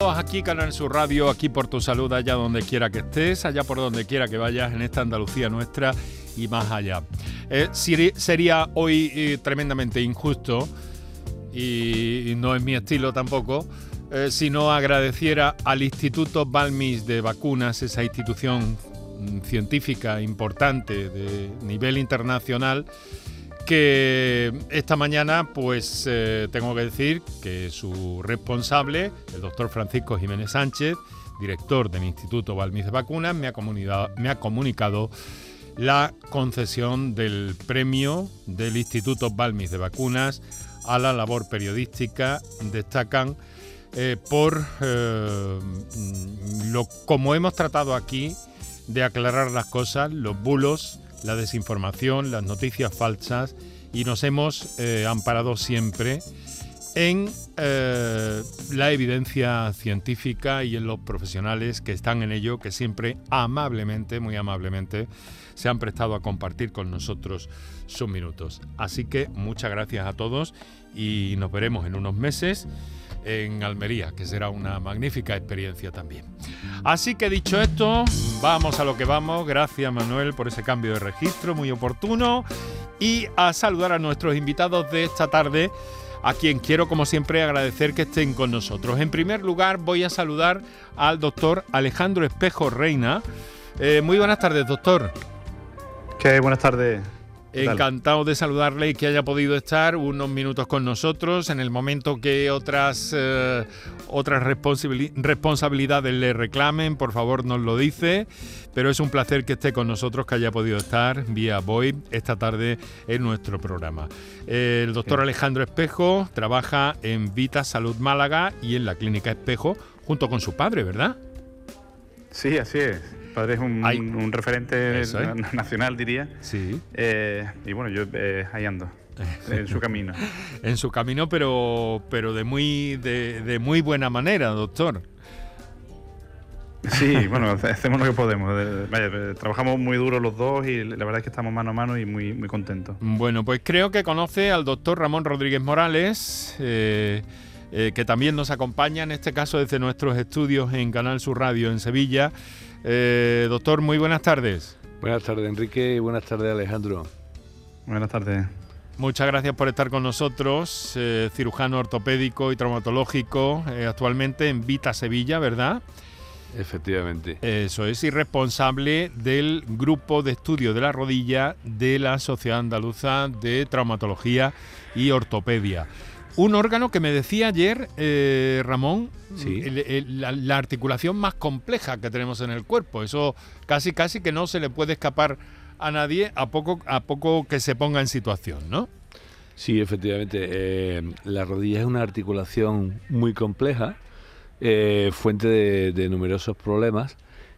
Aquí Canal Sur Radio, aquí por tu salud, allá donde quiera que estés, allá por donde quiera que vayas, en esta Andalucía nuestra y más allá. Eh, sería hoy eh, tremendamente injusto, y, no es mi estilo tampoco, eh, si no agradeciera al Instituto Balmis de Vacunas, esa institución científica importante de nivel internacional, que esta mañana pues eh, tengo que decir que su responsable, el doctor Francisco Jiménez Sánchez, director del Instituto Balmis de Vacunas, me ha, me ha comunicado la concesión del premio del Instituto Balmis de Vacunas a la labor periodística. Destacan eh, por eh, lo como hemos tratado aquí de aclarar las cosas, los bulos, la desinformación, las noticias falsas y nos hemos eh, amparado siempre en eh, la evidencia científica y en los profesionales que están en ello, que siempre amablemente, muy amablemente, se han prestado a compartir con nosotros sus minutos. Así que muchas gracias a todos y nos veremos en unos meses en Almería, que será una magnífica experiencia también. Así que dicho esto, vamos a lo que vamos. Gracias Manuel por ese cambio de registro, muy oportuno. Y a saludar a nuestros invitados de esta tarde, a quien quiero como siempre agradecer que estén con nosotros. En primer lugar voy a saludar al doctor Alejandro Espejo Reina. Eh, muy buenas tardes, doctor. ¿Qué? Buenas tardes. Encantado de saludarle y que haya podido estar unos minutos con nosotros. En el momento que otras, eh, otras responsabilidades le reclamen, por favor nos lo dice, pero es un placer que esté con nosotros, que haya podido estar vía VoIP esta tarde en nuestro programa. El doctor Alejandro Espejo trabaja en Vita Salud Málaga y en la Clínica Espejo junto con su padre, ¿verdad? Sí, así es padre es un, referente nacional, diría. Sí. Eh, y bueno, yo eh, ahí ando. en su camino. en su camino, pero, pero de, muy, de, muy buena manera, doctor. Sí, bueno, hacemos lo que podemos. trabajamos muy duro los dos y la verdad es que estamos mano a mano y muy, muy contentos. Bueno, pues creo que conoce al doctor Ramón Rodríguez Morales, eh, que también nos acompaña en este caso desde nuestros estudios en Canal Sur Radio en Sevilla. Eh, doctor, muy buenas tardes. Buenas tardes, Enrique, y buenas tardes, Alejandro. Buenas tardes. Muchas gracias por estar con nosotros, eh, cirujano ortopédico y traumatológico, eh, actualmente en Vita Sevilla, ¿verdad? Efectivamente. Eso es, y responsable del grupo de estudio de la rodilla de la Sociedad Andaluza de Traumatología y Ortopedia. Un órgano que me decía ayer, eh, Ramón, la, articulación más compleja que tenemos en el cuerpo. Eso casi, casi que no se le puede escapar a nadie a poco, a poco que se ponga en situación, ¿no? Sí, efectivamente. Eh, la rodilla es una articulación muy compleja, eh, fuente de, numerosos problemas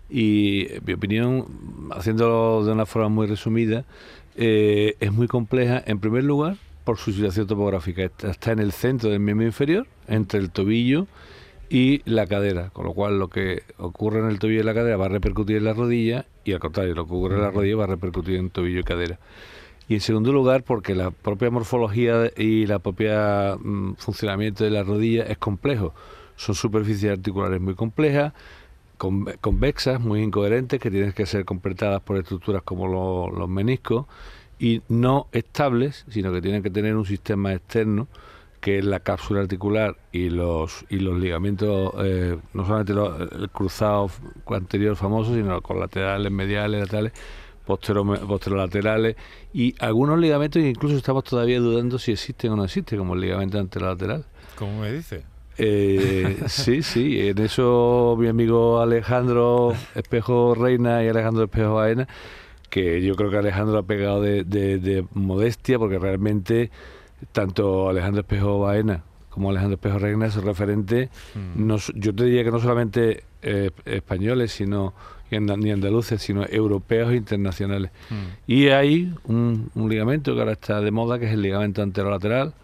y, en mi opinión, haciéndolo de una forma muy resumida, es muy compleja, en primer lugar, por su situación topográfica. Está en el centro del miembro inferior, entre el tobillo y la cadera, con lo cual lo que ocurre en el tobillo y la cadera va a repercutir en la rodilla y al contrario, lo que ocurre en la rodilla va a repercutir en tobillo y cadera. Y en segundo lugar, porque la propia morfología y la propia mm, funcionamiento de la rodilla es complejo. Son superficies articulares muy complejas, convexas, muy incoherentes, que tienen que ser completadas por estructuras como los meniscos y no estables, sino que tienen que tener un sistema externo que es la cápsula articular y los y los ligamentos, eh, no solamente el cruzado anterior famoso, sino los colaterales, mediales, laterales, posterolaterales y algunos ligamentos incluso estamos todavía dudando si existen o no existen, como el ligamento anterolateral. ¿Cómo me dice? Eh, sí, sí, en eso mi amigo Alejandro Espejo Reina y Alejandro Espejo Baena que yo creo que Alejandro ha pegado de, modestia, porque realmente tanto Alejandro Espejo Baena como Alejandro Espejo Reina es referente, mm. yo te diría que no solamente eh, españoles, sino ni andaluces, sino europeos e internacionales. Mm. Y hay un, ligamento que ahora está de moda, que es el ligamento anterolateral,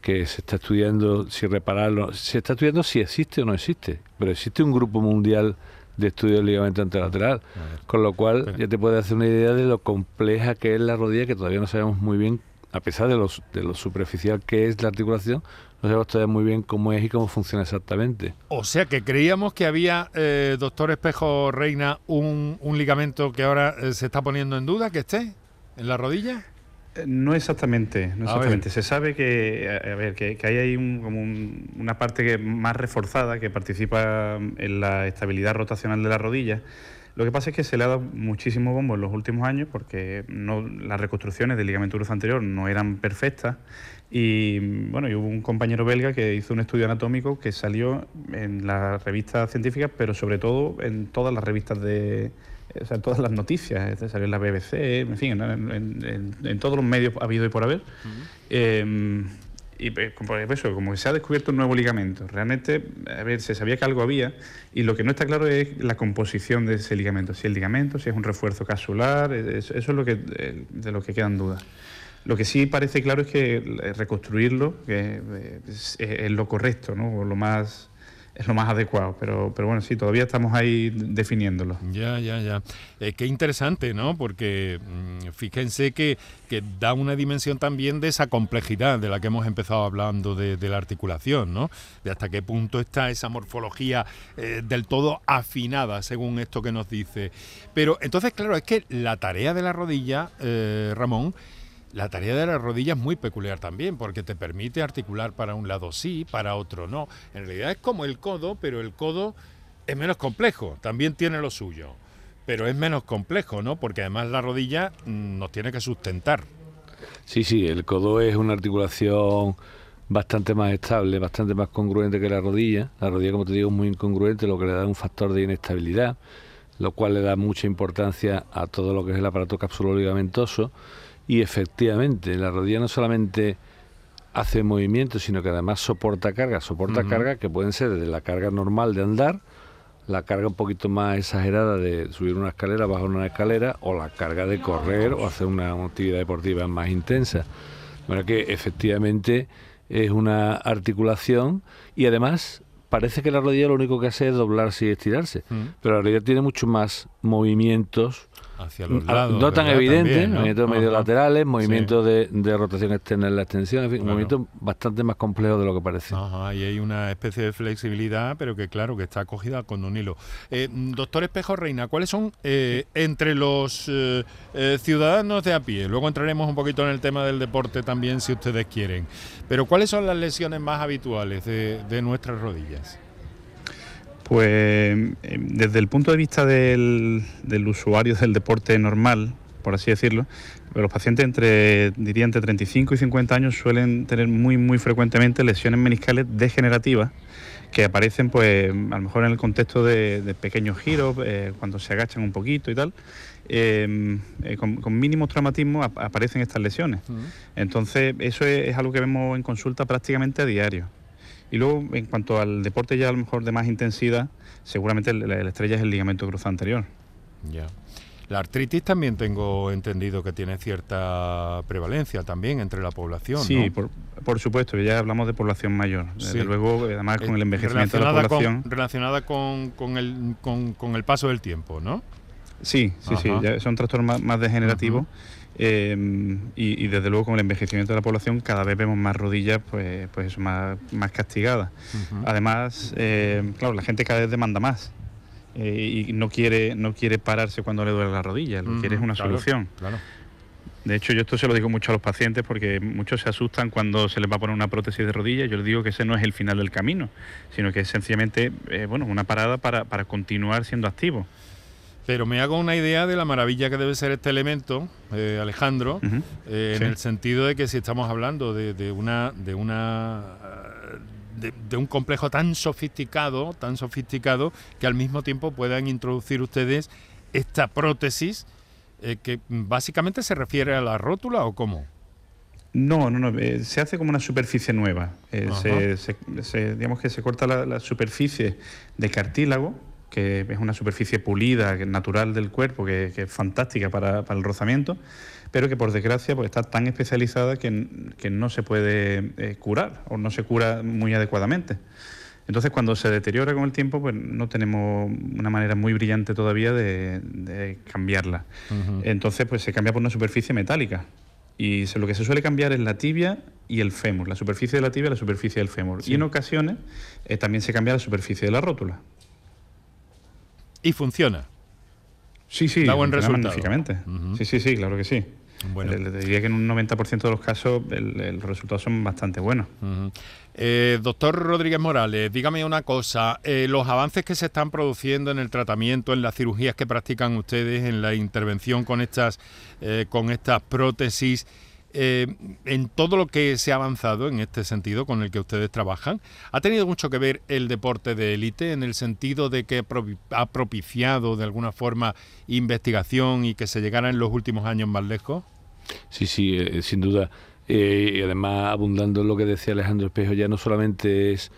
que se está estudiando si repararlo, se está estudiando si existe o no existe, pero existe un grupo mundial de estudio del ligamento anterolateral. Con lo cual ya te puedes hacer una idea de lo compleja que es la rodilla, que todavía no sabemos muy bien a pesar de, los, de lo superficial que es la articulación, no sabemos todavía muy bien cómo es y cómo funciona exactamente. O sea que creíamos que había, eh, doctor Espejo Reina, un, ligamento que ahora eh, se está poniendo en duda, que esté en la rodilla. No exactamente, no exactamente. Se sabe que, a ver, que, hay ahí como una parte que más reforzada que participa en la estabilidad rotacional de la rodilla. Lo que pasa es que se le ha dado muchísimo bombo en los últimos años porque no, las reconstrucciones del ligamento cruzo anterior no eran perfectas y bueno, y hubo un compañero belga que hizo un estudio anatómico que salió en las revistas científicas, pero sobre todo en todas las revistas de, o sea, todas las noticias, salió en la BBC, en fin, en, todos los medios ha habido y por haber. Em, y pues, como, eso, como que se ha descubierto un nuevo ligamento. Realmente, a ver, se sabía que algo había y lo que no está claro es la composición de ese ligamento. Si el ligamento, si es un refuerzo casular, eso, es lo que, de lo que quedan dudas. Lo que sí parece claro es que eh, reconstruirlo eh, es, lo correcto, ¿no? O lo más es lo más adecuado, pero, pero bueno, sí, todavía estamos ahí definiéndolo. Ya, ya, ya. Eh, qué interesante, ¿no? Porque mm, fíjense que, que, da una dimensión también de esa complejidad de la que hemos empezado hablando de, la articulación, ¿no? De hasta qué punto está esa morfología del todo afinada, según esto que nos dice. Pero entonces, claro, es que la tarea de la rodilla, Ramón, la tarea de la rodilla es muy peculiar también, porque te permite articular para un lado sí, para otro no. En realidad es como el codo, pero el codo es menos complejo, también tiene lo suyo, pero es menos complejo, ¿no? Porque además la rodilla mm, nos tiene que sustentar. Sí, sí, el codo es una articulación bastante más estable, bastante más congruente que la rodilla. La rodilla, como te digo, es muy incongruente, lo que le da un factor de inestabilidad, lo cual le da mucha importancia a todo lo que es el aparato capsulo-ligamentoso y efectivamente, la rodilla no solamente hace movimiento, sino que además soporta carga, soporta carga que pueden ser desde la carga normal de andar, la carga un poquito más exagerada de subir una escalera, bajar una escalera, o la carga de correr o hacer una, actividad deportiva más intensa. Manera que efectivamente es una articulación y además parece que la rodilla lo único que hace es doblarse y estirarse, pero la rodilla tiene mucho más movimientos hacia los lados. No tan evidente, movimientos medio laterales, movimientos de, rotación externa en la extensión, en fin, movimientos bastante más complejos de lo que parece. Ajá, y hay una especie de flexibilidad, pero que claro, que está acogida con un hilo. Eh, doctor Espejo Reina, ¿cuáles son eh, entre los eh, ciudadanos de a pie? Luego entraremos un poquito en el tema del deporte también, si ustedes quieren. Pero ¿cuáles son las lesiones más habituales de nuestras rodillas? Pues em, desde el punto de vista del, usuario del deporte normal, por así decirlo, los pacientes entre, diría, entre 35 y 50 años suelen tener muy, muy frecuentemente lesiones meniscales degenerativas que aparecen, pues, a lo mejor en el contexto de, pequeños giros, eh, cuando se agachan un poquito y tal. Em, eh, con, mínimos traumatismos aparecen estas lesiones. Entonces, eso es algo que vemos en consulta prácticamente a diario. Y luego, en cuanto al deporte ya a lo mejor de más intensidad, seguramente la, estrella es el ligamento cruzado anterior. Ya. La artritis también tengo entendido que tiene cierta prevalencia también entre la población. Sí, por, supuesto, ya hablamos de población mayor. Desde luego, además con el eh, envejecimiento de la población. relacionada con, el, con, el paso del tiempo, ¿no? Sí, sí, sí, son trastornos más, degenerativos. Em, y, desde luego con el envejecimiento de la población cada vez vemos más rodillas pues, pues más, más castigadas. Además, em, claro, la gente cada vez demanda más. Eh, y no quiere, no quiere pararse cuando le duele la rodilla, lo que quiere es una solución. De hecho, yo esto se lo digo mucho a los pacientes porque muchos se asustan cuando se les va a poner una prótesis de rodilla. Yo les digo que ese no es el final del camino, sino que es sencillamente eh, bueno, una parada para, para continuar siendo activo. Pero me hago una idea de la maravilla que debe ser este elemento, eh, Alejandro, eh, en el sentido de que si estamos hablando de, una de una de, un complejo tan sofisticado, tan sofisticado, que al mismo tiempo puedan introducir ustedes esta prótesis eh, que básicamente se refiere a la rótula o cómo. No, no, no. se hace como una superficie nueva. Se, digamos que se corta la superficie de cartílago que es una superficie pulida, natural del cuerpo, que, es fantástica para, el rozamiento, pero que por desgracia pues, está tan especializada que, no se puede eh, curar o no se cura muy adecuadamente. Entonces, cuando se deteriora con el tiempo, pues no tenemos una manera muy brillante todavía de, cambiarla. Entonces, pues se cambia por una superficie metálica. Y lo que se suele cambiar es la tibia y el fémur, la superficie de la tibia y la superficie del fémur. Y en ocasiones eh, también se cambia la superficie de la rótula. ¿Y funciona? Sí, sí, da buen resultado. magníficamente. Sí, sí, sí, claro que sí. Bueno. Le, diría que en un 90% de los casos el, los resultados son bastante buenos. Eh, doctor Rodríguez Morales, dígame una cosa, eh, los avances que se están produciendo en el tratamiento, en las cirugías que practican ustedes, en la intervención con estas, eh, con estas prótesis, en todo lo que se ha avanzado en este sentido con el que ustedes trabajan, ¿ha tenido mucho que ver el deporte de élite en el sentido de que ha propiciado de alguna forma investigación y que se llegara en los últimos años más lejos? Sí, sí, sin duda. Eh, y además, abundando en lo que decía Alejandro Espejo, ya no solamente es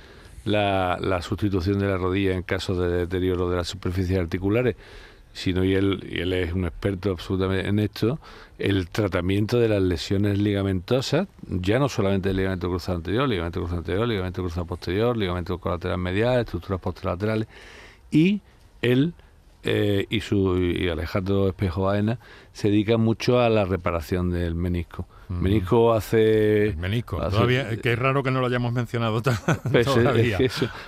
la, sustitución de la rodilla en caso de deterioro de las superficies articulares, sino, y él, y él es un experto absolutamente en esto, el tratamiento de las lesiones ligamentosas, ya no solamente el ligamento cruzado anterior, ligamento cruzado anterior, ligamento cruzado posterior, ligamento colateral medial, estructuras posterolaterales, y el eh, y, su, y Alejandro Espejo Baena se dedica mucho a la reparación del menisco. Menisco hace... menisco, todavía, que es raro que no lo hayamos mencionado pues todavía.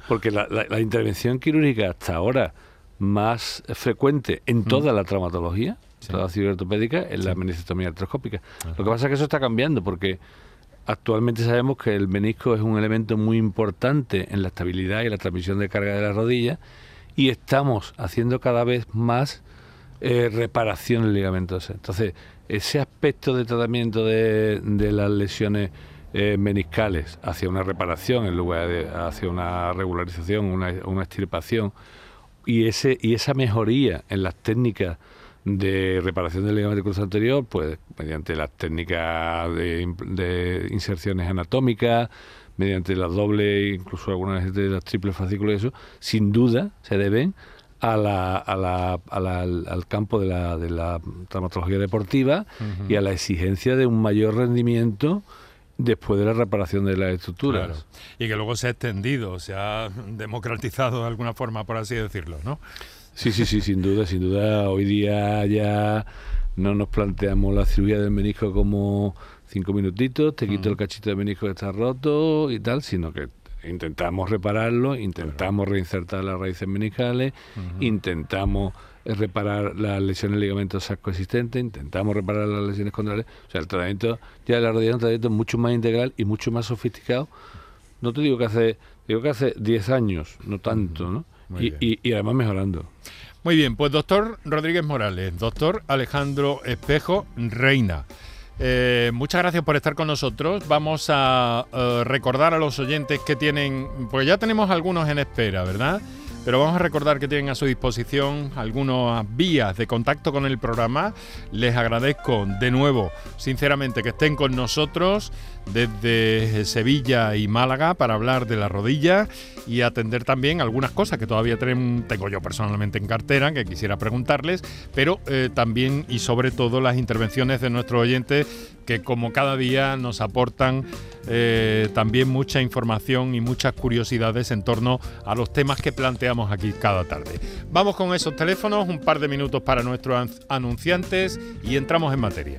porque la, intervención quirúrgica hasta ahora más frecuente en toda la traumatología, toda la cirugía ortopédica, es la meniscectomía artroscópica. Lo que pasa es que eso está cambiando porque actualmente sabemos que el menisco es un elemento muy importante en la estabilidad y la transmisión de carga de la rodilla y estamos haciendo cada vez más eh, reparación ligamentosa. Entonces, ese aspecto de tratamiento de, las lesiones eh, meniscales hacia una reparación en lugar de hacia una regularización, una, una extirpación, y, ese, y esa mejoría en las técnicas de reparación del ligamento cruzado anterior, pues mediante las técnicas de, de inserciones anatómicas, mediante la doble, incluso algunas de las triples fascículos y eso, sin duda se deben a la, a la, al, campo de la, de la traumatología deportiva y a la exigencia de un mayor rendimiento después de la reparación de las estructuras. Y que luego se ha extendido, se ha democratizado de alguna forma, por así decirlo, ¿no? Sí, sí, sí, sin duda, sin duda. Hoy día ya no nos planteamos la cirugía del menisco como cinco minutitos, te quito el cachito de menisco que está roto y tal, sino que intentamos repararlo, intentamos reinsertar las raíces meniscales, intentamos reparar las lesiones ligamentos existentes, intentamos reparar las lesiones condrales. O sea, el tratamiento ya de la rodilla es un tratamiento mucho más integral y mucho más sofisticado. No te digo que hace, digo que hace 10 años, no tanto, ¿no? Y, y, además mejorando. Muy bien, pues doctor Rodríguez Morales, doctor Alejandro Espejo Reina. Eh, muchas gracias por estar con nosotros. Vamos a eh, recordar a los oyentes que tienen, pues ya tenemos algunos en espera, ¿verdad? Pero vamos a recordar que tienen a su disposición algunas vías de contacto con el programa. Les agradezco de nuevo, sinceramente, que estén con nosotros desde Sevilla y Málaga para hablar de la rodilla y atender también algunas cosas que todavía tengo yo personalmente en cartera que quisiera preguntarles, pero eh, también y sobre todo las intervenciones de nuestros oyentes que como cada día nos aportan eh, también mucha información y muchas curiosidades en torno a los temas que planteamos aquí cada tarde. Vamos con esos teléfonos, un par de minutos para nuestros anunciantes y entramos en materia.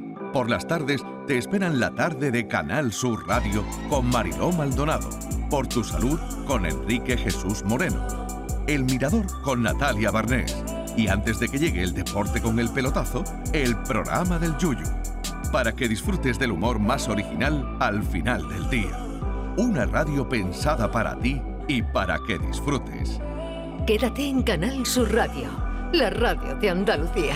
Por las tardes te esperan la tarde de Canal Sur Radio con Mariló Maldonado. Por tu salud con Enrique Jesús Moreno. El Mirador con Natalia Barnés. Y antes de que llegue el deporte con el pelotazo, el programa del Yuyu. Para que disfrutes del humor más original al final del día. Una radio pensada para ti y para que disfrutes. Quédate en Canal Sur Radio, la radio de Andalucía.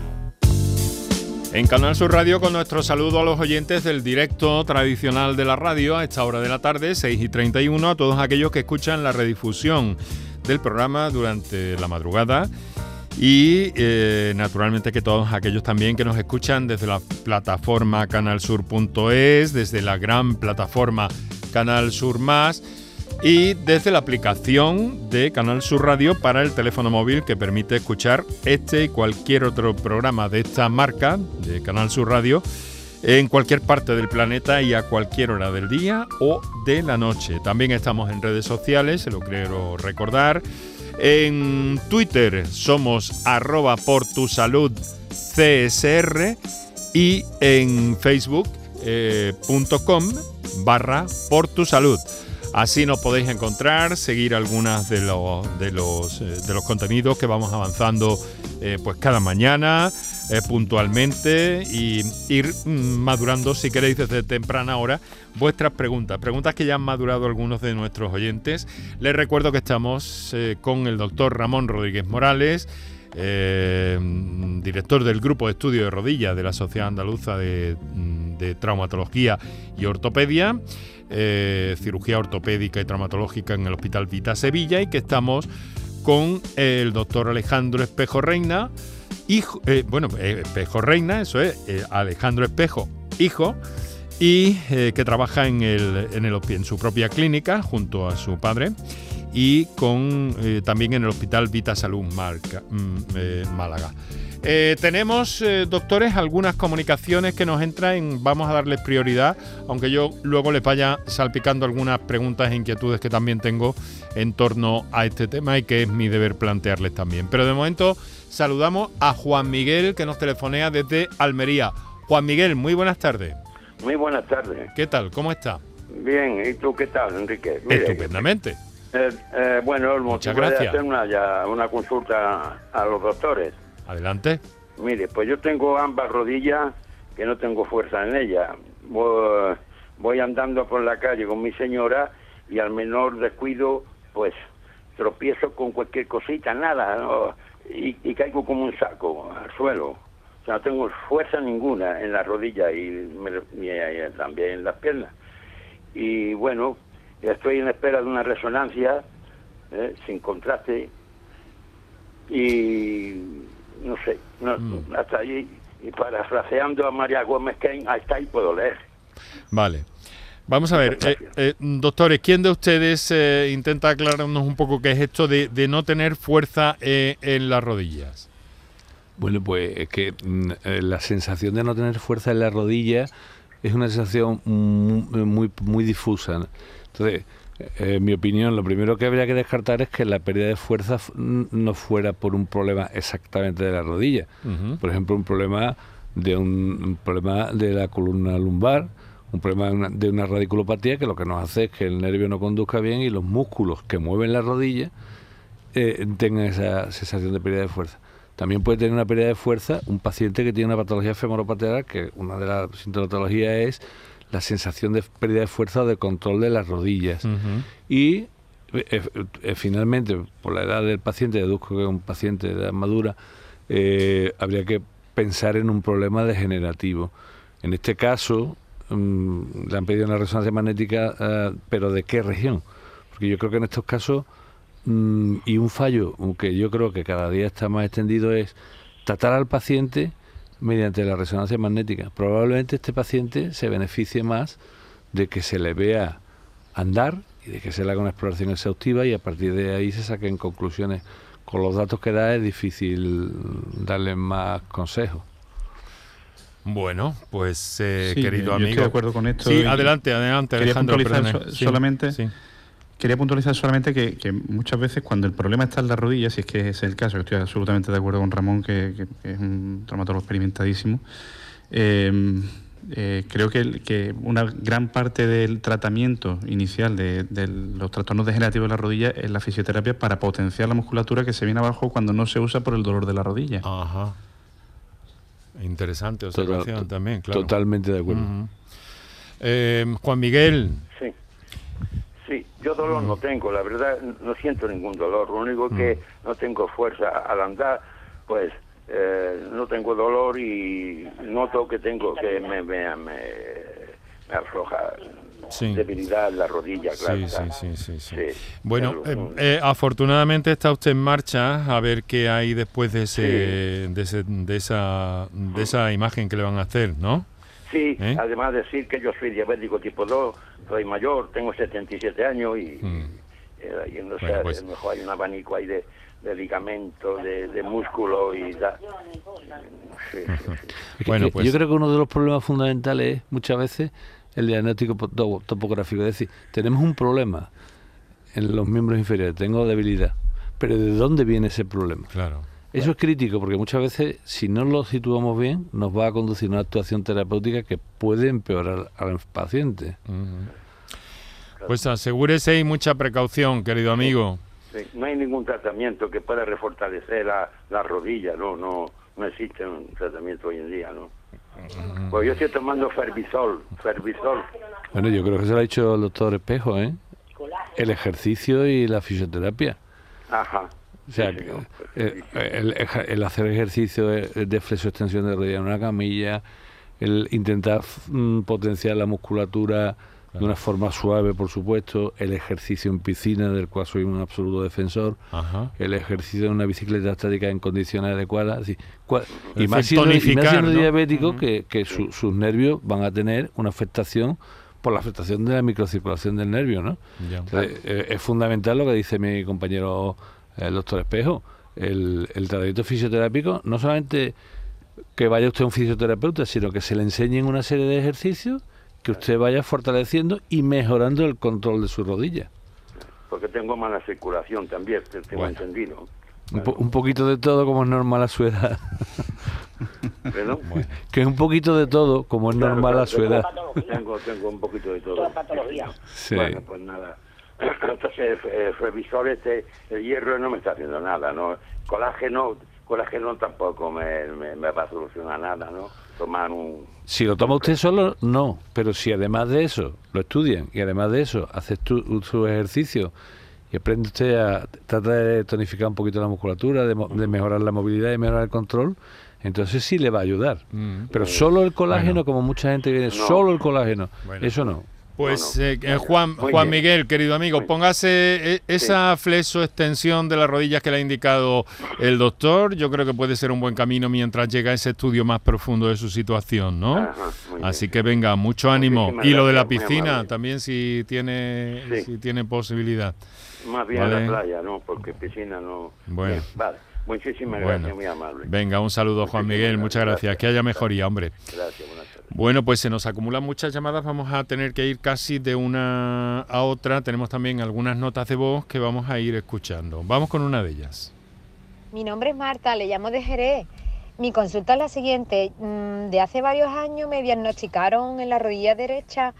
En Canal Sur Radio con nuestro saludo a los oyentes del directo tradicional de la radio a esta hora de la tarde, 6 y 31, a todos aquellos que escuchan la redifusión del programa durante la madrugada. Y eh, naturalmente que todos aquellos también que nos escuchan desde la plataforma canalsur.es, desde la gran plataforma Canal Sur Más y desde la aplicación de Canal Sur Radio para el teléfono móvil que permite escuchar este y cualquier otro programa de esta marca de Canal Sur Radio en cualquier parte del planeta y a cualquier hora del día o de la noche. También estamos en redes sociales, se lo quiero recordar. En Twitter somos arroba por tu salud CSR y en facebook.com eh, barra por tu salud. Así nos podéis encontrar, seguir algunas eh, de los contenidos que vamos avanzando eh, pues cada mañana eh, puntualmente y ir mm, madurando, si queréis, desde temprana hora vuestras preguntas. Preguntas que ya han madurado algunos de nuestros oyentes. Les recuerdo que estamos con el doctor Ramón Rodríguez Morales. Director del Grupo de Estudio de Rodillas de la Sociedad Andaluza de, mm, Traumatología y Ortopedia. Eh, cirugía ortopédica y traumatológica en el Hospital Vita Sevilla y que estamos con el doctor Alejandro Espejo Reina, hijo, eh, bueno, eh, Espejo Reina, eso es, Alejandro Espejo, hijo, y que trabaja en, el, en, el, en su propia clínica junto a su padre y con, también en el Hospital Vita Salud mm, Málaga. Eh, tenemos, eh, doctores, algunas comunicaciones que nos entran, vamos a darles prioridad, aunque yo luego les vaya salpicando algunas preguntas e inquietudes que también tengo en torno a este tema y que es mi deber plantearles también. Pero de momento saludamos a Juan Miguel que nos telefonea desde Almería. Juan Miguel, muy buenas tardes. Muy buenas tardes. ¿Qué tal? ¿Cómo está? Bien, ¿y tú qué tal, Enrique? Estupendamente. Eh, bueno, Muchas gracias. hacer una, una consulta a los doctores. Adelante. Mire, pues yo tengo ambas rodillas que no tengo fuerza en ellas. Voy, andando por la calle con mi señora y al menor descuido, pues tropiezo con cualquier cosita, nada, y, caigo como un saco al suelo. O sea, no tengo fuerza ninguna en las rodillas y, también en las piernas. Y bueno, estoy en espera de una resonancia ¿eh? sin contraste y no sé, mm. hasta allí, y parafraseando a María Gómez Kane, hasta ahí puedo leer. Vale. Vamos a ver, eh, eh, doctores, ¿quién de ustedes eh, intenta aclararnos un poco qué es esto de, no tener fuerza en las rodillas? Bueno, pues es que mm, la sensación de no tener fuerza en las rodillas es una sensación muy, muy difusa. Entonces, eh, en mi opinión, lo primero que habría que descartar es que la pérdida de fuerza no fuera por un problema exactamente de la rodilla. Por ejemplo, un problema de un, problema de la columna lumbar, un problema de una, radiculopatía que lo que nos hace es que el nervio no conduzca bien y los músculos que mueven la rodilla eh, tengan esa sensación de pérdida de fuerza. También puede tener una pérdida de fuerza un paciente que tiene una patología femoropatera, que una de las sintomatologías es la sensación de pérdida de fuerza o de control de las rodillas. Y finalmente, por la edad del paciente, deduzco que es un paciente de edad madura, habría que pensar en un problema degenerativo. En este caso, mm, le han pedido una resonancia magnética, pero ¿de qué región? Porque yo creo que en estos casos, mm, y un fallo, aunque yo creo que cada día está más extendido, es tratar al paciente mediante la resonancia magnética. Probablemente este paciente se beneficie más de que se le vea andar y de que se le haga una exploración exhaustiva y a partir de ahí se saquen conclusiones. Con los datos que da es difícil darle más consejos. Bueno, pues eh, querido amigo. Estoy de acuerdo con esto. Sí, adelante, adelante, Alejandro. solamente. Quería puntualizar solamente que, muchas veces cuando el problema está en la rodilla, si es que es el caso, que estoy absolutamente de acuerdo con Ramón, que, es un traumatólogo experimentadísimo, eh, eh, creo que, una gran parte del tratamiento inicial de, los trastornos degenerativos de la rodilla es la fisioterapia para potenciar la musculatura que se viene abajo cuando no se usa por el dolor de la rodilla. Ajá. Interesante observación también, claro. Totalmente de acuerdo. Eh, Juan Miguel. Sí. Sí, yo dolor no tengo, la verdad no siento ningún dolor, lo único que no tengo fuerza al andar, pues eh, no tengo dolor y noto que tengo que me, me, me, afloja debilidad en la rodilla, claro. Sí, sí, sí, Bueno, eh, eh, afortunadamente está usted en marcha a ver qué hay después de, ese, de, ese, de, esa, de esa imagen que le van a hacer, ¿no? Sí, además decir que yo soy diabético tipo 2, soy mayor, tengo 77 años y, mm. eh, no sé, pues mejor hay un abanico ahí de, de ligamento, de, músculo y da. bueno, pues... Yo creo que uno de los problemas fundamentales es muchas veces el diagnóstico topográfico. Es decir, tenemos un problema en los miembros inferiores, tengo debilidad, pero ¿de dónde viene ese problema? Claro. Eso es crítico porque muchas veces, si no lo situamos bien, nos va a conducir a una actuación terapéutica que puede empeorar al paciente. Pues asegúrese y mucha precaución, querido amigo. no hay ningún tratamiento que pueda refortalecer la, la rodilla, no, no, no existe un tratamiento hoy en día, ¿no? Pues yo estoy tomando Fervisol, Fervisol. Bueno, yo creo que se lo ha dicho el doctor Espejo, ¿eh? El ejercicio y la fisioterapia. Ajá. O sea, eh, el, hacer ejercicio de flexo-extensión de rodilla en una camilla, el intentar mm, potenciar la musculatura de una forma suave, por supuesto, el ejercicio en piscina, del cual soy un absoluto defensor, el ejercicio en una bicicleta estática en condiciones adecuadas, y más siendo, diabético, que, sus nervios van a tener una afectación por la afectación de la microcirculación del nervio, ¿no? Eh, es fundamental lo que dice mi compañero el doctor Espejo, el, el tratamiento fisioterápico, no solamente que vaya usted a un fisioterapeuta, sino que se le enseñen una serie de ejercicios que usted vaya fortaleciendo y mejorando el control de su rodilla. Porque tengo mala circulación también, tengo entendido. Un, poquito de todo como es normal a su edad. Que es un poquito de todo como es normal a su edad. Tengo, tengo un poquito de todo. Sí. Bueno, pues nada. Entonces, el revisor este, el hierro no me está haciendo nada, ¿no? Colágeno, colágeno tampoco me, me va a solucionar nada, ¿no? Tomar un si lo toma usted solo, no. Pero si además de eso lo estudian y además de eso hace su ejercicio y aprende usted a tratar de tonificar un poquito la musculatura, de, mejorar la movilidad y mejorar el control, entonces sí le va a ayudar. Mm. Pero solo el colágeno, como mucha gente viene, solo el colágeno, eso no. Pues eh, eh, Juan, Juan Miguel, querido amigo, póngase eh, esa flexo extensión de las rodillas que le ha indicado el doctor. Yo creo que puede ser un buen camino mientras llega ese estudio más profundo de su situación, ¿no? Así que venga, mucho ánimo. Y lo de la piscina también si tiene, si tiene posibilidad. Más bien la playa, ¿no? Porque piscina no. Bueno. vale. Muchísimas gracias, muy amable. Venga, un saludo, Juan Miguel. Muchas gracias. Que haya mejoría, hombre. Gracias. Bueno, pues se nos acumulan muchas llamadas. Vamos a tener que ir casi de una a otra. Tenemos también algunas notas de voz que vamos a ir escuchando. Vamos con una de ellas. Mi nombre es Marta, le llamo de Jerez. Mi consulta es la siguiente. Mm, de hace varios años me diagnosticaron en la rodilla derecha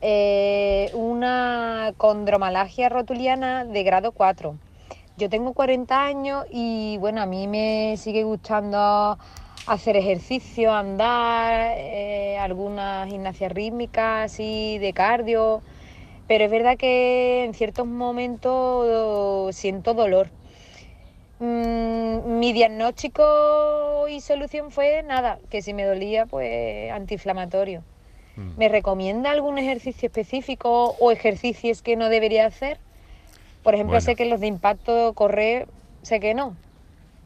eh, una condromalagia rotuliana de grado 4 yo tengo 40 años y bueno, a mí me sigue gustando hacer ejercicio, andar, eh, algunas gimnasia rítmicas así de cardio, pero es verdad que en ciertos momentos siento dolor. Mm, mi diagnóstico y solución fue nada, que si me dolía, pues antiinflamatorio. Mm. ¿Me recomienda algún ejercicio específico o ejercicios que no debería hacer? Por ejemplo, sé que los de impacto correr, sé que no,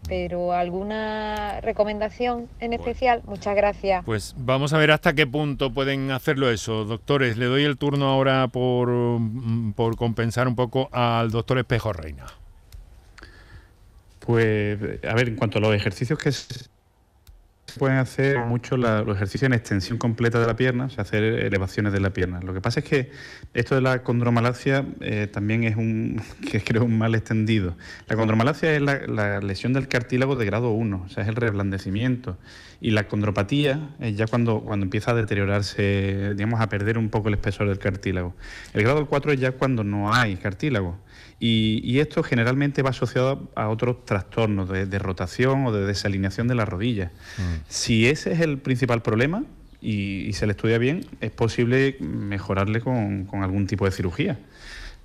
pero alguna recomendación en especial, muchas gracias. Pues vamos a ver hasta qué punto pueden hacerlo eso. Doctores, le doy el turno ahora por, mm, por compensar un poco al doctor Espejo Reina. Pues, a ver, en cuanto a los ejercicios que pueden hacer mucho los ejercicios en extensión completa de la pierna, o sea, hacer elevaciones de la pierna. Lo que pasa es que esto de la condromalacia eh, también es un, que creo un mal extendido. La condromalacia es la, lesión del cartílago de grado 1, o sea, es el reblandecimiento. Y la condropatía es ya cuando, cuando empieza a deteriorarse, digamos, a perder un poco el espesor del cartílago. El grado 4 es ya cuando no hay cartílago. Y, esto generalmente va asociado a otros trastornos de, rotación o de desalineación de la rodilla. Mm. Si ese es el principal problema y, se le estudia bien, es posible mejorarle con, algún tipo de cirugía.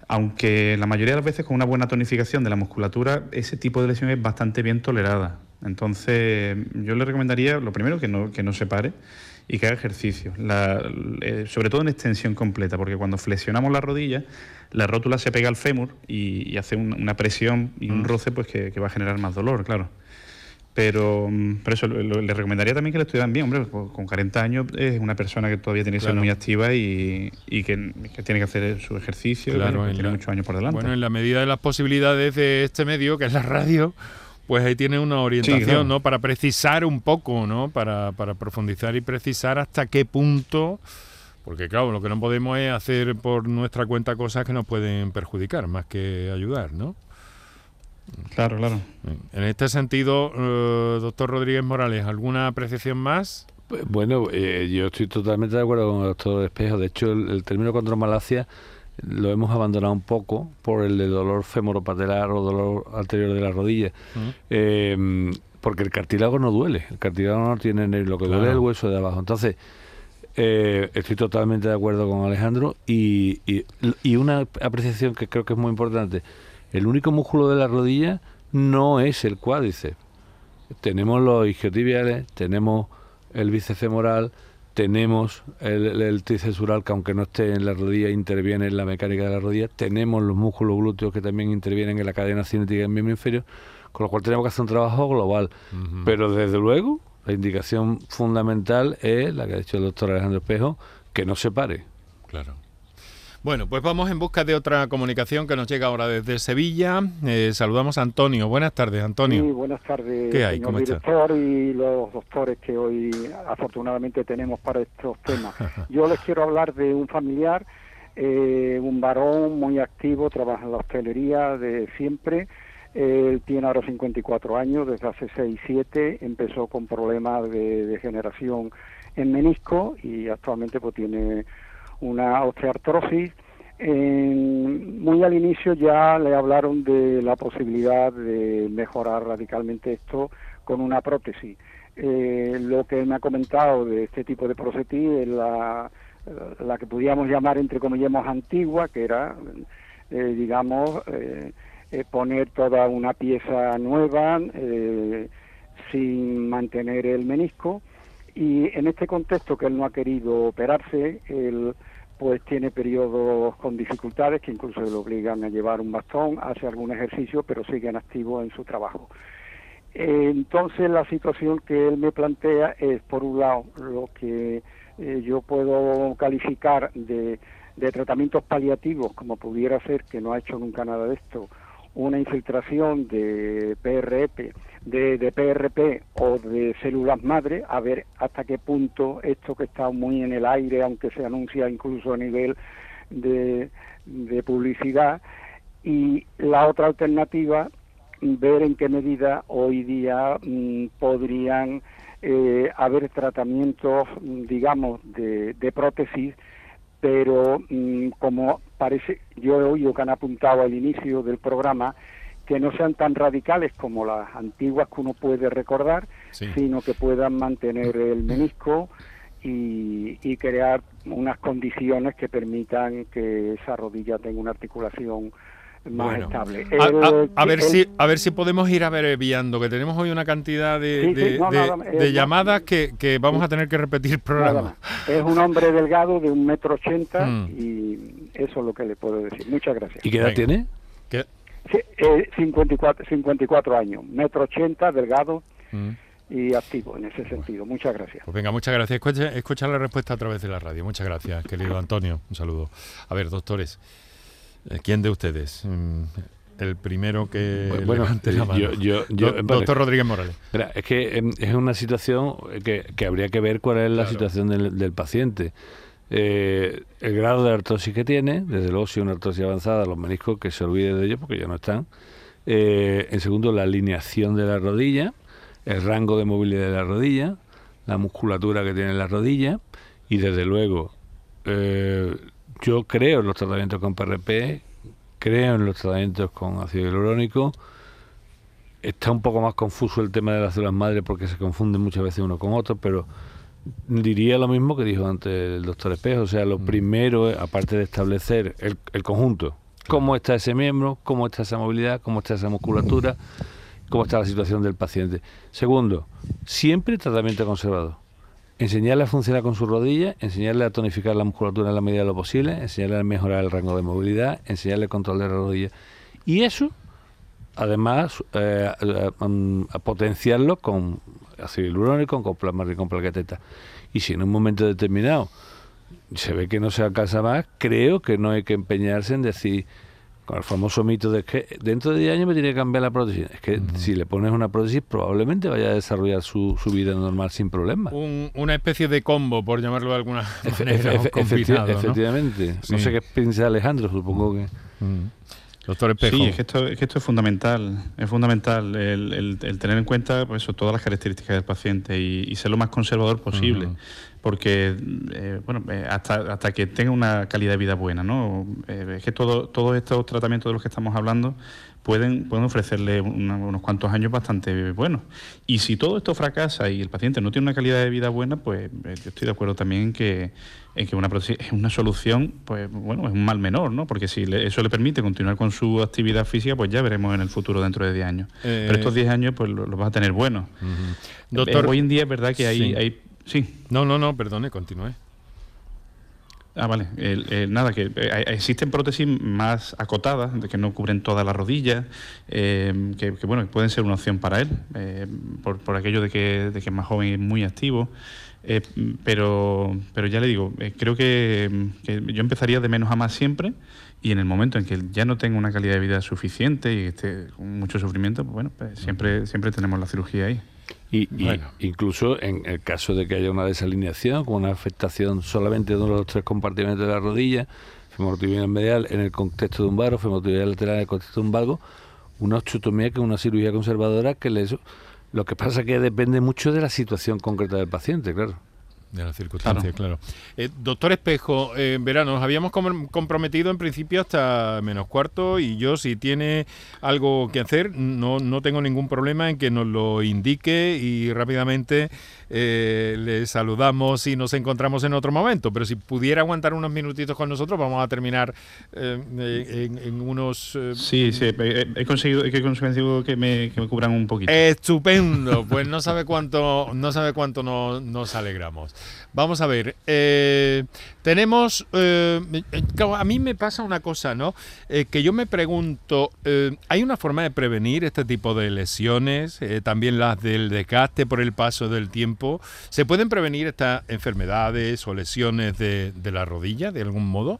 Aunque la mayoría de las veces con una buena tonificación de la musculatura, ese tipo de lesión es bastante bien tolerada. Entonces, yo le recomendaría, lo primero, que no, que no se pare y que haga ejercicio, eh, sobre todo en extensión completa, porque cuando flexionamos la rodilla, la rótula se pega al fémur y, hace una presión y un mm. roce pues que, va a generar más dolor, claro. Pero, mm, por eso le recomendaría también que le estudiaran bien. Hombre, con 40 años es una persona que todavía tiene que ser muy activa y, que, tiene que hacer su ejercicio, claro, que tiene muchos años por delante. Bueno, en la medida de las posibilidades de este medio, que es la radio, pues ahí tiene una orientación, ¿no? Para precisar un poco, ¿no? Para, para profundizar y precisar hasta qué punto porque claro, lo que no podemos es hacer por nuestra cuenta cosas que nos pueden perjudicar, más que ayudar, ¿no? Claro, claro. En este sentido, eh, doctor Rodríguez Morales, ¿alguna apreciación más? Pues, bueno, eh, yo estoy totalmente de acuerdo con el doctor Espejo. De hecho, el, término condromalacia lo hemos abandonado un poco por el de dolor femoropatelar o dolor anterior de la rodilla. Eh, porque el cartílago no duele. El cartílago no tiene lo que duele es el hueso de abajo. Entonces, eh, estoy totalmente de acuerdo con Alejandro y, y, una apreciación que creo que es muy importante. El único músculo de la rodilla no es el cuádriceps. Tenemos los isquiotibiales, tenemos el bíceps femoral, tenemos el, el que aunque no esté en la rodilla interviene en la mecánica de la rodilla, tenemos los músculos glúteos que también intervienen en la cadena cinética del miembro inferior, con lo cual tenemos que hacer un trabajo global. Pero desde luego la indicación fundamental es la que ha dicho el doctor Alejandro Espejo, que no se pare. Claro. Bueno, pues vamos en busca de otra comunicación que nos llega ahora desde Sevilla. Eh, saludamos a Antonio. Buenas tardes, Antonio. Sí, buenas tardes, ¿Qué hay? ¿Cómo director y los doctores que hoy afortunadamente tenemos para estos temas. Yo les quiero hablar de un familiar, eh, un varón muy activo, trabaja en la hostelería de siempre, él tiene ahora 54 años, desde hace 6, 7 empezó con problemas de degeneración en menisco y actualmente pues tiene una osteoartrosis. muy al inicio ya le hablaron de la posibilidad de mejorar radicalmente esto con una prótesis. Eh, lo que me ha comentado de este tipo de prótesis es la, que podríamos llamar entre comillas antigua, que era, eh, digamos, eh, eh, poner toda una pieza nueva eh, sin mantener el menisco y en este contexto que él no ha querido operarse, él pues tiene periodos con dificultades que incluso le obligan a llevar un bastón, hace algún ejercicio, pero sigue en activo en su trabajo. entonces la situación que él me plantea es, por un lado, lo que eh, yo puedo calificar de, de tratamientos paliativos, como pudiera ser, que no ha hecho nunca nada de esto, una infiltración de PRP, de, PRP o de células madre, a ver hasta qué punto esto que está muy en el aire, aunque se anuncia incluso a nivel de, publicidad, y la otra alternativa, ver en qué medida hoy día mm, podrían eh, haber tratamientos, digamos, de, de prótesis pero mm, como parece, yo he oído que han apuntado al inicio del programa, que no sean tan radicales como las antiguas que uno puede recordar, sino que puedan mantener el menisco y, crear unas condiciones que permitan que esa rodilla tenga una articulación más estable. a, ver si a ver si podemos ir abreviando, que tenemos hoy una cantidad de, llamadas que, vamos a tener que repetir el programa. Es un hombre delgado de un metro ochenta mm. y eso es lo que le puedo decir. Muchas gracias. ¿Y qué edad tiene? ¿Qué? Eh, 54, 54 años, metro ochenta, delgado. Mm y activo en ese sentido. Muchas gracias. Pues venga, muchas gracias. Escucha, la respuesta a través de la radio. Muchas gracias, querido Antonio. Un saludo. A ver, doctores, eh, ¿quién de ustedes? Mm, el primero que bueno, levante la mano. Yo, doctor Rodríguez Morales. es que em, es una situación que, habría que ver cuál es la situación del, paciente. Eh, el grado de artrosis que tiene, desde luego si una artrosis avanzada, los meniscos que se olvide de ellos porque ya no están. Eh, en segundo, la alineación de la rodilla el rango de movilidad de la rodilla, la musculatura que tiene la rodilla y desde luego eh, yo creo en los tratamientos con PRP, creo en los tratamientos con ácido hialurónico. Está un poco más confuso el tema de las células madre porque se confunden muchas veces uno con otro, pero diría lo mismo que dijo antes el doctor Espejo. O sea, lo mm. primero, aparte de establecer el, el conjunto, cómo está ese miembro, cómo está esa movilidad, cómo está esa musculatura cómo está la situación del paciente. Segundo, siempre tratamiento conservado. Enseñarle a funcionar con su rodilla, enseñarle a tonificar la musculatura en la medida de lo posible, enseñarle a mejorar el rango de movilidad, enseñarle a controlar la rodilla. Y eso, además, eh, a, potenciarlo con ácido hialurónico, con con plaqueteta. Y si en un momento determinado se ve que no se alcanza más, creo que no hay que empeñarse en decir con el famoso mito de que dentro de 10 años me tiene que cambiar la prótesis. Es que si le pones una prótesis probablemente vaya a desarrollar su, vida normal sin problema. una especie de combo, por llamarlo de alguna manera. efectivamente. ¿no? sé qué piensa Alejandro, supongo que... Doctor Espejo. Sí, es que, esto, es esto es fundamental. Es fundamental el, tener en cuenta pues, todas las características del paciente y, ser lo más conservador posible porque eh, bueno eh, hasta, hasta que tenga una calidad de vida buena no eh, es que todo, todos estos tratamientos de los que estamos hablando pueden pueden ofrecerle unos cuantos años bastante buenos y si todo esto fracasa y el paciente no tiene una calidad de vida buena pues yo estoy de acuerdo también en que en que una es una solución pues bueno es un mal menor no porque si eso le permite continuar con su actividad física pues ya veremos en el futuro dentro de 10 años. Pero estos 10 años pues los lo va a tener buenos Doctor, hoy en día es verdad que hay, hay Sí. No, no, no, perdone, continúe. Ah, vale. nada, que eh, existen prótesis más acotadas, que no cubren toda la rodilla, eh, que, bueno, pueden ser una opción para él, eh, por, por, aquello de que, de que es más joven y muy activo. pero, pero ya le digo, creo que, yo empezaría de menos a más siempre y en el momento en que ya no tenga una calidad de vida suficiente y esté con mucho sufrimiento, pues bueno, pues siempre, siempre tenemos la cirugía ahí. Y, incluso en el caso de que haya una desalineación, con una afectación solamente de uno de los tres compartimentos de la rodilla, femorotibial medial en el contexto de un vago, femorotibial lateral en el contexto de un vago, una osteotomía que es una cirugía conservadora que le, lo que pasa es que depende mucho de la situación concreta del paciente, claro. De las circunstancias, claro. Eh, doctor Espejo, en eh, verano nos habíamos comprometido en principio hasta menos cuarto y yo si tiene algo que hacer no, no tengo ningún problema en que nos lo indique y rápidamente eh, le saludamos y nos encontramos en otro momento. Pero si pudiera aguantar unos minutitos con nosotros, vamos a terminar en, unos... sí, sí, he, conseguido, he conseguido que me, que me cubran un poquito. Estupendo, pues no sabe cuánto, no sabe cuánto nos alegramos. Vamos a ver, eh, tenemos, eh, a mí me pasa una cosa, ¿no? Eh, que yo me pregunto, ¿hay una forma de prevenir este tipo de lesiones, también las del desgaste por el paso del tiempo? ¿Se pueden prevenir estas enfermedades o lesiones de la rodilla de algún modo?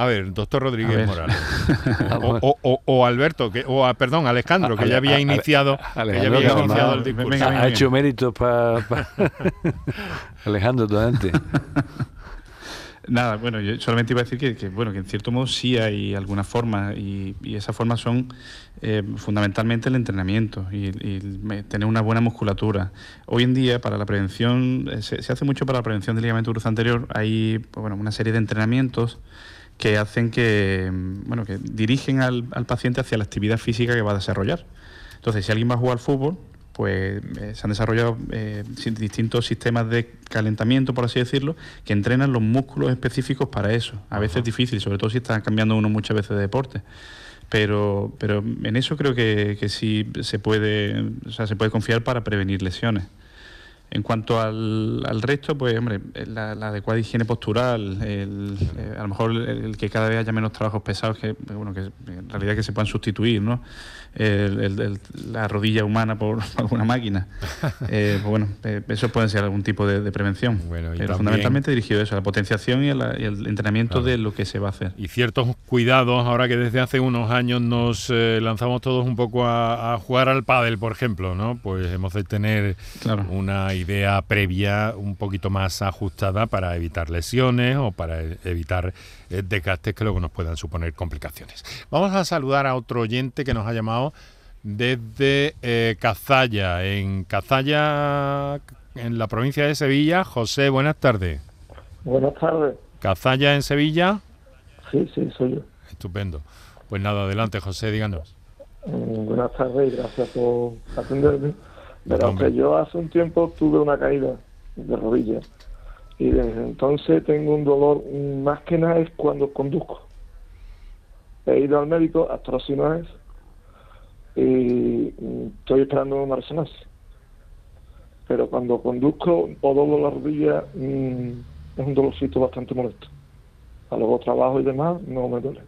A ver, doctor Rodríguez Morales. o, Alberto, que, o perdón, Alejandro, que ya había iniciado, que ya había iniciado el discurso. ha hecho méritos para Alejandro antes. Nada, bueno, yo solamente iba a decir que, bueno, que en cierto modo sí hay algunas formas y, esas formas son eh, fundamentalmente el entrenamiento y, tener una buena musculatura. Hoy en día para la prevención, eh, se, hace mucho para la prevención del ligamento cruzo anterior, hay pues, bueno, una serie de entrenamientos que hacen que, bueno, que dirigen al, paciente hacia la actividad física que va a desarrollar. Entonces, si alguien va a jugar al fútbol, pues se han desarrollado distintos sistemas de calentamiento, por así decirlo, que entrenan los músculos específicos para eso. A veces es difícil, sobre todo si está cambiando uno muchas veces de deporte pero, pero en eso creo que, que sí se puede, o sea, se puede confiar para prevenir lesiones. En cuanto al, al resto, pues hombre, la, adecuada higiene postural, el, eh, a lo mejor el, que cada vez haya menos trabajos pesados, que bueno, que en realidad que se puedan sustituir, ¿no? La rodilla humana por alguna máquina. Eh, pues bueno, eh, eso puede ser algún tipo de, prevención. pero fundamentalmente dirigido a eso, a la potenciación y, el entrenamiento de lo que se va a hacer. Y ciertos cuidados, ahora que desde hace unos años nos lanzamos todos un poco a, jugar al pádel, por ejemplo, ¿no? Pues hemos de tener una idea previa un poquito más ajustada para evitar lesiones o para evitar eh, desgastes que luego nos puedan suponer complicaciones. Vamos a saludar a otro oyente que nos ha llamado desde eh, Cazalla, en Cazalla, en la provincia de Sevilla. José, buenas tardes. Buenas tardes. ¿Cazalla en Sevilla? Sí, sí, soy yo. Estupendo. Pues nada, adelante, José, díganos. Mm, buenas tardes y gracias por atenderme. Pero que yo hace un tiempo tuve una caída de rodillas y desde entonces tengo un dolor, más que nada es cuando conduzco. He ido al médico hasta vez y estoy esperando una resonancia. Pero cuando conduzco o doblo la rodilla mm, es un dolorcito bastante molesto. A luego trabajo y demás no me duele.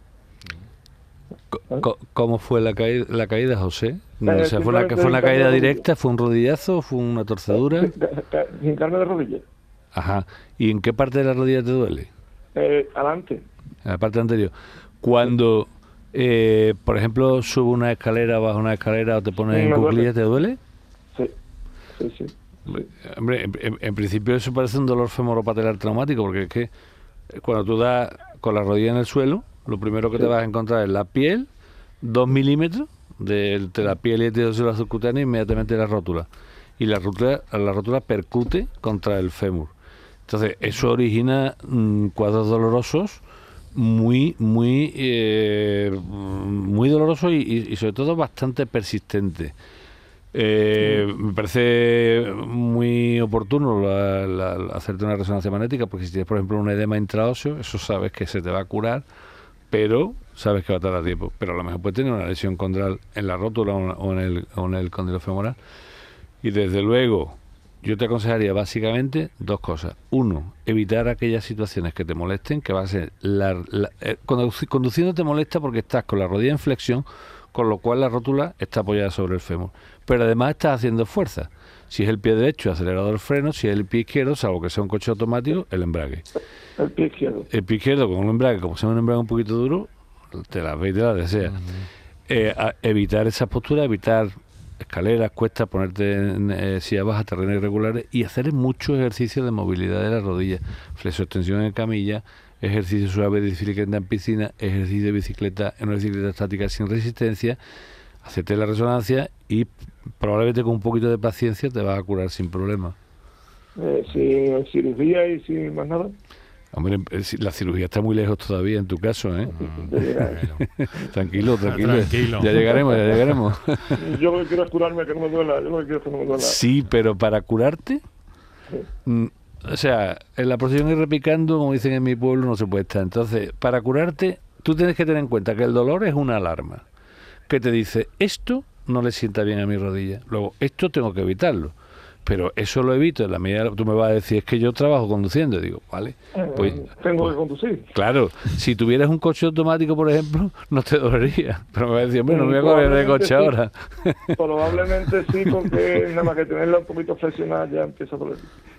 ¿Cómo fue la caída, la caída José? Eh, ¿Fue, una, ¿Fue una caída directa? ¿Fue un rodillazo? ¿Fue una torcedura? Sin carne de rodilla. Ajá. ¿Y en qué parte de la rodilla te duele? Eh, adelante. En la parte anterior. Cuando, eh, por ejemplo, sube una escalera, baja una escalera o te pones en cuclillas, ¿te duele? Sí, sí, sí. Hombre, en, principio eso parece un dolor femoropatelar traumático, porque es que cuando tú das con la rodilla en el suelo, lo primero que te vas a encontrar es la piel, dos milímetros de, entre la piel y el tejido subcutáneo e inmediatamente la rótula. Y la rótula, la rótula percute contra el fémur. Entonces, eso origina mm, cuadros dolorosos muy, muy, eh, muy dolorosos y, sobre todo bastante persistentes. Eh, me parece muy oportuno hacerte una resonancia magnética porque si tienes, por ejemplo, un edema intraóseo, eso sabes que se te va a curar pero sabes que va a tardar tiempo. Pero a lo mejor puede tener una lesión condral en la rótula o en el, o en el condilo femoral. Y desde luego, yo te aconsejaría básicamente dos cosas. Uno, evitar aquellas situaciones que te molesten, que va a ser... La, eh, conduciendo te molesta porque estás con la rodilla en flexión, con lo cual la rótula está apoyada sobre el fémur. Pero además estás haciendo fuerza. Si es el pie derecho, acelerador freno, si es el pie izquierdo, salvo que sea un coche automático, el embrague. El pie izquierdo. El pie izquierdo con un embrague, como sea un embrague un poquito duro, te la ve y te la desea. Eh, evitar esa postura, evitar escaleras, cuestas, ponerte en eh, sillas bajas, terrenos irregulares y hacer mucho ejercicio de movilidad de la rodilla, flexo-extensión en camilla, ejercicio suave de bicicleta en piscina, ejercicio de bicicleta en una bicicleta estática sin resistencia, hacerte la resonancia y probablemente con un poquito de paciencia te vas a curar sin problema. Eh, sin cirugía y sin más nada. Hombre, eh, la cirugía está muy lejos todavía en tu caso, ¿eh? tranquilo, tranquilo, Ya llegaremos, ya llegaremos. yo lo que quiero es curarme, que no me duela. Yo lo que quiero es que no me duela. Sí, pero para curarte... Mm, o sea, en la posición ir repicando, como dicen en mi pueblo, no se puede estar. Entonces, para curarte, tú tienes que tener en cuenta que el dolor es una alarma que te dice, esto no le sienta bien a mi rodilla. Luego, esto tengo que evitarlo. Pero eso lo evito en la medida tú me vas a decir, es que yo trabajo conduciendo. Digo, vale. Eh, pues, tengo que conducir. Claro, si tuvieras un coche automático, por ejemplo, no te dolería. Pero me vas a decir, hombre, no me voy a correr de coche ahora. Probablemente sí, porque nada más que tenerla un poquito flexionada ya empieza a doler.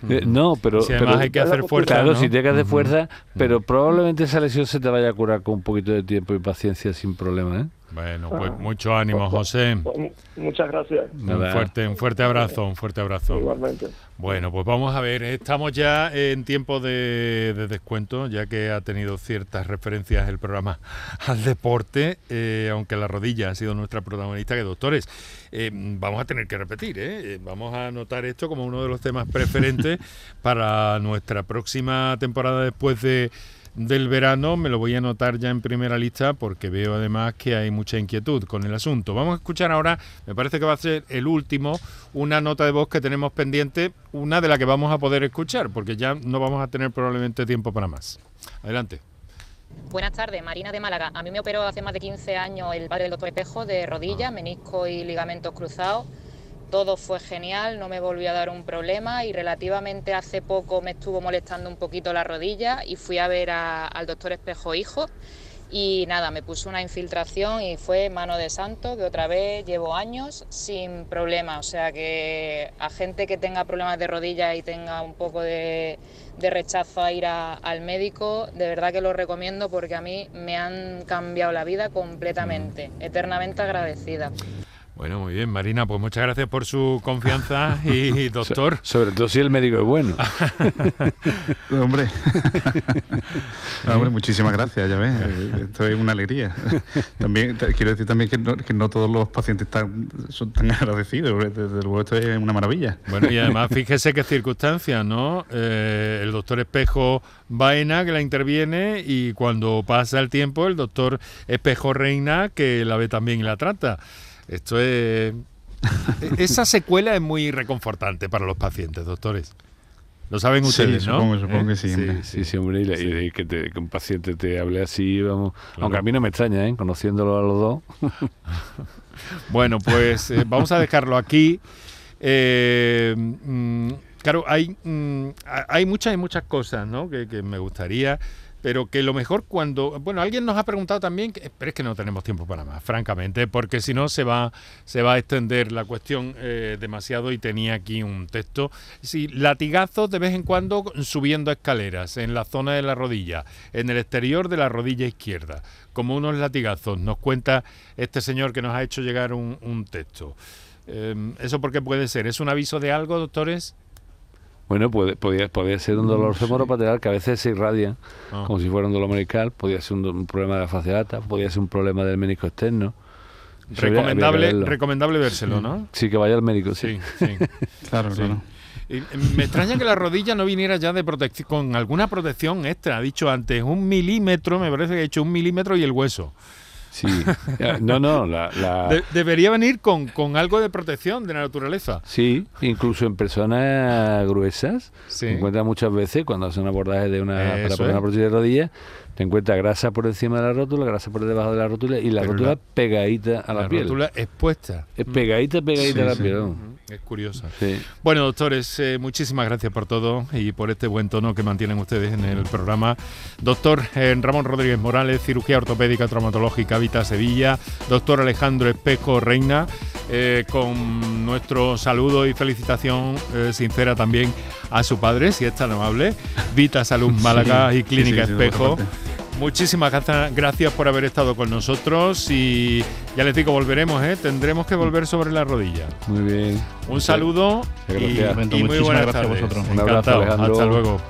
Eh, no, pero, si además hay que hacer fuerza. Claro, si tienes que hacer fuerza, pero probablemente esa lesión se te vaya a curar con un poquito de tiempo y paciencia sin problema, ¿eh? Bueno, pues ah. mucho ánimo, pues, José. Pues, muchas gracias. Un fuerte, un fuerte abrazo, un fuerte abrazo. Igualmente. Bueno, pues vamos a ver, estamos ya en tiempo de, descuento, ya que ha tenido ciertas referencias el programa al deporte, eh, aunque la rodilla ha sido nuestra protagonista, que doctores, eh, vamos a tener que repetir, ¿eh? vamos a anotar esto como uno de los temas preferentes para nuestra próxima temporada después de del verano me lo voy a anotar ya en primera lista porque veo además que hay mucha inquietud con el asunto. Vamos a escuchar ahora, me parece que va a ser el último, una nota de voz que tenemos pendiente, una de la que vamos a poder escuchar porque ya no vamos a tener probablemente tiempo para más. Adelante. Buenas tardes, Marina de Málaga. A mí me operó hace más de 15 años el padre del doctor Espejo de rodillas, menisco y ligamentos cruzados todo fue genial, no me volvió a dar un problema y relativamente hace poco me estuvo molestando un poquito la rodilla y fui a ver al doctor Espejo Hijo y nada, me puso una infiltración y fue mano de santo, que otra vez llevo años sin problema. O sea que a gente que tenga problemas de rodillas y tenga un poco de, rechazo a ir al médico, de verdad que lo recomiendo porque a mí me han cambiado la vida completamente, eternamente agradecida. Bueno, muy bien, Marina, pues muchas gracias por su confianza y, doctor. sobre todo si el médico es bueno. hombre. hombre, muchísimas gracias, ya ves, esto es una alegría. También quiero decir también que no, que no todos los pacientes están, son tan agradecidos, desde luego esto es una maravilla. Bueno, y además fíjese qué circunstancias, ¿no? Eh, el doctor Espejo Baena que la interviene y cuando pasa el tiempo el doctor Espejo Reina que la ve también y la trata. Esto es... Esa secuela es muy reconfortante para los pacientes, doctores. Lo saben ustedes, ¿no? Supongo, supongo que sí. Sí, sí, hombre, y, que, que, un paciente te hable así, vamos. Aunque a mí no me extraña, ¿eh? Conociéndolo a los dos. bueno, pues eh, vamos a dejarlo aquí. Eh, mm, claro, hay, mm, hay muchas y muchas cosas, ¿no? Que, que me gustaría pero que lo mejor cuando, bueno, alguien nos ha preguntado también, pero es que no tenemos tiempo para más, francamente, porque si no se va, se va a extender la cuestión eh, demasiado y tenía aquí un texto. Sí, latigazos de vez en cuando subiendo escaleras en la zona de la rodilla, en el exterior de la rodilla izquierda, como unos latigazos, nos cuenta este señor que nos ha hecho llegar un, texto. Em, ¿Eso por qué puede ser? ¿Es un aviso de algo, doctores? Bueno, puede, podría, ser un dolor femoropateral que a veces se irradia, ah. como si fuera un dolor medical, podría ser un, problema de la fasciata, podría ser un problema del médico externo. Recomendable, recomendable vérselo, ¿no? Sí, que vaya al médico, sí. Sí, claro, claro. Y me extraña que la rodilla no viniera ya de protección, con alguna protección extra. Ha dicho antes un milímetro, me parece que ha dicho un milímetro y el hueso. Sí, no, no, la, debería venir con, con, algo de protección de la naturaleza. Sí, incluso en personas gruesas, se encuentra muchas veces cuando hacen un abordaje de una, para poner una prótesis de rodilla, te encuentras grasa por encima de la rótula, grasa por debajo de la rótula y la rótula pegadita a la, piel. La rótula expuesta. Es pegadita, pegadita a la piel. Es curiosa. Bueno, doctores, eh, muchísimas gracias por todo y por este buen tono que mantienen ustedes en el programa. Doctor eh, Ramón Rodríguez Morales, cirugía ortopédica traumatológica Vita Sevilla. Doctor Alejandro Espejo Reina, eh, con nuestro saludo y felicitación sincera también a su padre, si es tan amable. Vita Salud Málaga y Clínica Espejo. Muchísimas gracias por haber estado con nosotros y ya les digo, volveremos, ¿eh? tendremos que volver sobre la rodilla. Muy bien. Un saludo y, muy buenas tardes. A vosotros. Un abrazo, Hasta luego.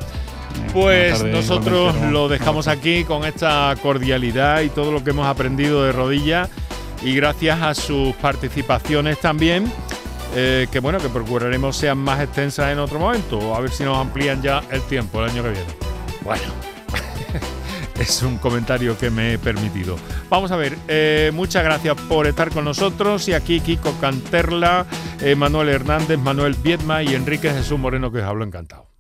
Pues nosotros lo dejamos aquí con esta cordialidad y todo lo que hemos aprendido de rodilla y gracias a sus participaciones también, eh, que bueno, que procuraremos sean más extensas en otro momento, a ver si nos amplían ya el tiempo el año que viene. Bueno es un comentario que me he permitido. Vamos a ver, eh, muchas gracias por estar con nosotros y aquí Kiko Canterla, eh, Manuel Hernández, Manuel Viedma y Enrique Jesús Moreno que os hablo encantado.